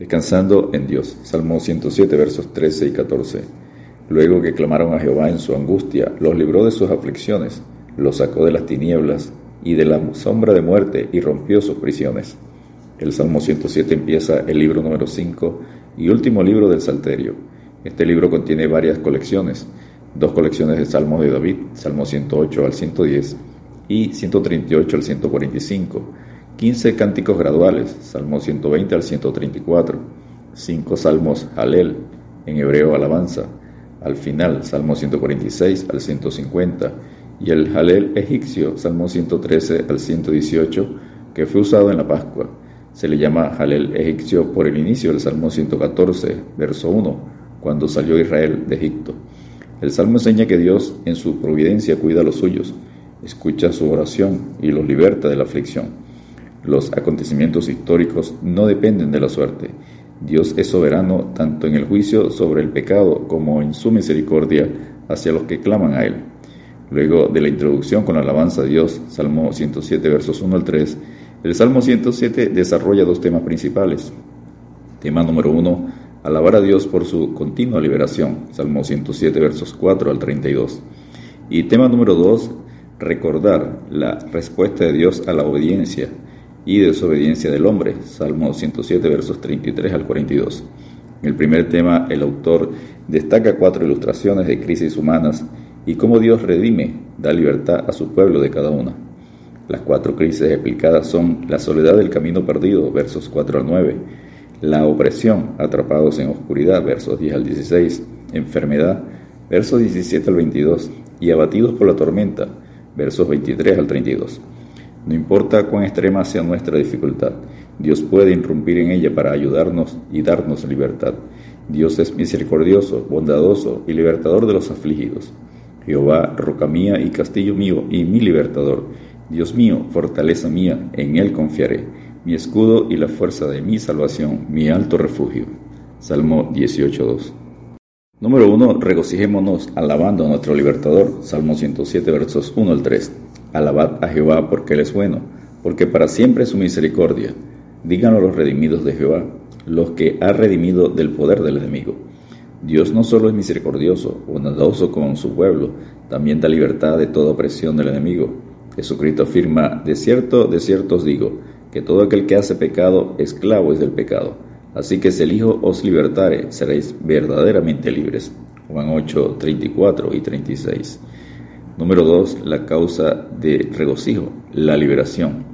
Descansando en Dios. Salmo 107, versos 13 y 14. Luego que clamaron a Jehová en su angustia, los libró de sus aflicciones, los sacó de las tinieblas y de la sombra de muerte y rompió sus prisiones. El Salmo 107 empieza el libro número 5 y último libro del Salterio. Este libro contiene varias colecciones, dos colecciones de Salmos de David, Salmo 108 al 110 y 138 al 145 15 cánticos graduales, Salmo 120 al 134, 5 salmos Halel, en hebreo alabanza, al final Salmo 146 al 150 y el Halel egipcio, Salmo 113 al 118, que fue usado en la Pascua. Se le llama Halel egipcio por el inicio del Salmo 114, verso 1, cuando salió Israel de Egipto. El Salmo enseña que Dios en su providencia cuida a los suyos, escucha su oración y los liberta de la aflicción. Los acontecimientos históricos no dependen de la suerte. Dios es soberano tanto en el juicio sobre el pecado como en su misericordia hacia los que claman a Él. Luego de la introducción con la alabanza a Dios, Salmo 107 versos 1 al 3, el Salmo 107 desarrolla dos temas principales. Tema número 1, alabar a Dios por su continua liberación, Salmo 107 versos 4 al 32. Y tema número 2, recordar la respuesta de Dios a la obediencia, y desobediencia del hombre, Salmo 107, versos 33 al 42. En el primer tema, el autor destaca cuatro ilustraciones de crisis humanas y cómo Dios redime, da libertad a su pueblo de cada una. Las cuatro crisis explicadas son la soledad del camino perdido, versos 4 al 9, la opresión, atrapados en oscuridad, versos 10 al 16, enfermedad, versos 17 al 22, y abatidos por la tormenta, versos 23 al 32. No importa cuán extrema sea nuestra dificultad, Dios puede irrumpir en ella para ayudarnos y darnos libertad. Dios es misericordioso, bondadoso y libertador de los afligidos. Jehová, roca mía y castillo mío y mi libertador. Dios mío, fortaleza mía, en Él confiaré, mi escudo y la fuerza de mi salvación, mi alto refugio. Salmo 18.2. Número 1. Regocijémonos alabando a nuestro libertador. Salmo 107, versos 1 al 3. Alabad a Jehová porque Él es bueno, porque para siempre es su misericordia. Díganlo los redimidos de Jehová, los que ha redimido del poder del enemigo. Dios no solo es misericordioso, bondadoso con su pueblo, también da libertad de toda opresión del enemigo. Jesucristo afirma, de cierto, de cierto os digo, que todo aquel que hace pecado, esclavo es del pecado. Así que si el Hijo os libertare, seréis verdaderamente libres. Juan 8, 34 y 36. Número 2. La causa de regocijo, la liberación.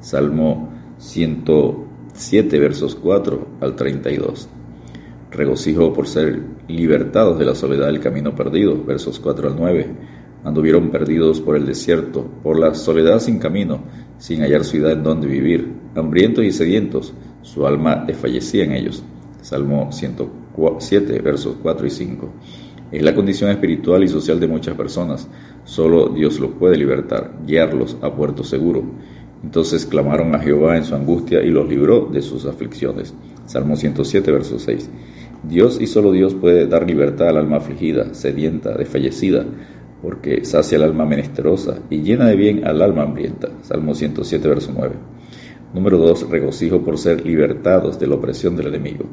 Salmo 107, versos 4 al 32. Regocijo por ser libertados de la soledad del camino perdido, versos 4 al 9. Anduvieron perdidos por el desierto, por la soledad sin camino, sin hallar ciudad en donde vivir, hambrientos y sedientos, su alma desfallecía en ellos. Salmo 107, versos 4 y 5. Es la condición espiritual y social de muchas personas. Solo Dios los puede libertar, guiarlos a puerto seguro. Entonces clamaron a Jehová en su angustia y los libró de sus aflicciones. Salmo 107, verso 6. Dios y solo Dios puede dar libertad al alma afligida, sedienta, desfallecida, porque sacia al alma menesterosa y llena de bien al alma hambrienta. Salmo 107, verso 9. Número 2. Regocijo por ser libertados de la opresión del enemigo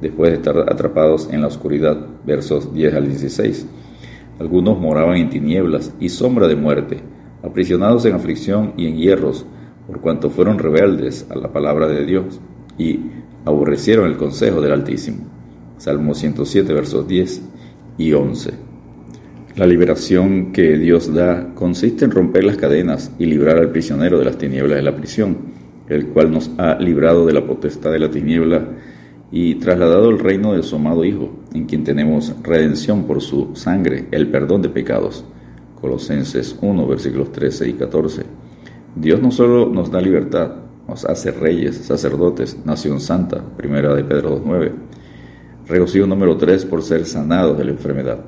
después de estar atrapados en la oscuridad, versos 10 al 16. Algunos moraban en tinieblas y sombra de muerte, aprisionados en aflicción y en hierros, por cuanto fueron rebeldes a la palabra de Dios y aborrecieron el consejo del Altísimo. Salmo 107, versos 10 y 11. La liberación que Dios da consiste en romper las cadenas y librar al prisionero de las tinieblas de la prisión, el cual nos ha librado de la potestad de la tiniebla y trasladado el reino de su amado Hijo, en quien tenemos redención por su sangre, el perdón de pecados. Colosenses 1, versículos 13 y 14. Dios no solo nos da libertad, nos hace reyes, sacerdotes, nación santa, primera de Pedro 2.9. Regocijo número 3 por ser sanados de la enfermedad.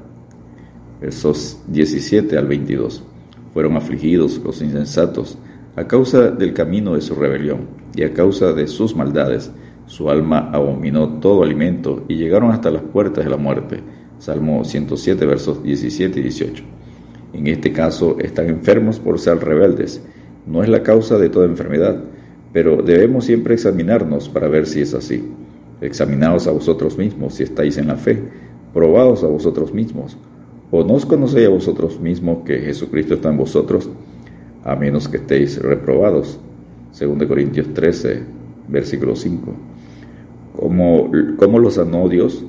Versos 17 al 22. Fueron afligidos los insensatos a causa del camino de su rebelión y a causa de sus maldades su alma abominó todo alimento y llegaron hasta las puertas de la muerte. Salmo 107, versos 17 y 18. En este caso están enfermos por ser rebeldes. No es la causa de toda enfermedad, pero debemos siempre examinarnos para ver si es así. Examinaos a vosotros mismos si estáis en la fe, probaos a vosotros mismos. ¿O no os conocéis a vosotros mismos que Jesucristo está en vosotros, a menos que estéis reprobados? 2 Corintios 13, versículo 5. ¿Cómo, ¿Cómo los sanó Dios?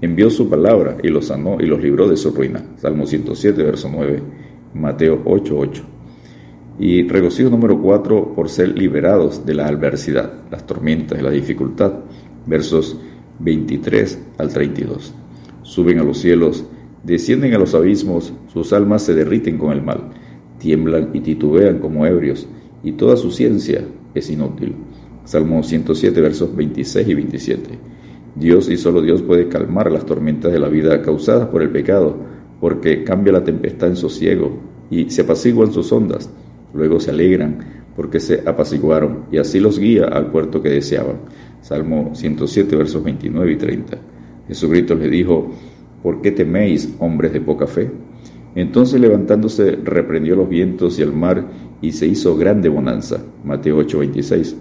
Envió su palabra y los sanó y los libró de su ruina. Salmo 107, verso 9, Mateo 8, 8. Y regocijo número 4 por ser liberados de la adversidad, las tormentas, la dificultad. Versos 23 al 32. Suben a los cielos, descienden a los abismos, sus almas se derriten con el mal, tiemblan y titubean como ebrios, y toda su ciencia es inútil. Salmo 107, versos 26 y 27. Dios y solo Dios puede calmar las tormentas de la vida causadas por el pecado, porque cambia la tempestad en sosiego y se apaciguan sus ondas. Luego se alegran porque se apaciguaron y así los guía al puerto que deseaban. Salmo 107, versos 29 y 30. Jesucristo le dijo, ¿por qué teméis, hombres de poca fe? Entonces levantándose reprendió los vientos y el mar y se hizo grande bonanza. Mateo 8, 26.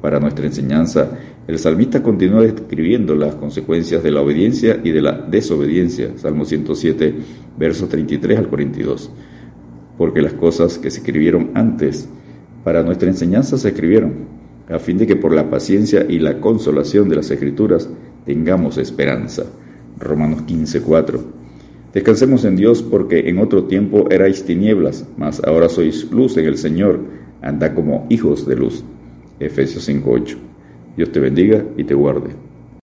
Para nuestra enseñanza, el salmista continúa describiendo las consecuencias de la obediencia y de la desobediencia. Salmo 107, versos 33 al 42. Porque las cosas que se escribieron antes para nuestra enseñanza se escribieron a fin de que por la paciencia y la consolación de las Escrituras tengamos esperanza. Romanos 15:4. Descansemos en Dios porque en otro tiempo erais tinieblas, mas ahora sois luz en el Señor, anda como hijos de luz. Efesios 5:8. Dios te bendiga y te guarde.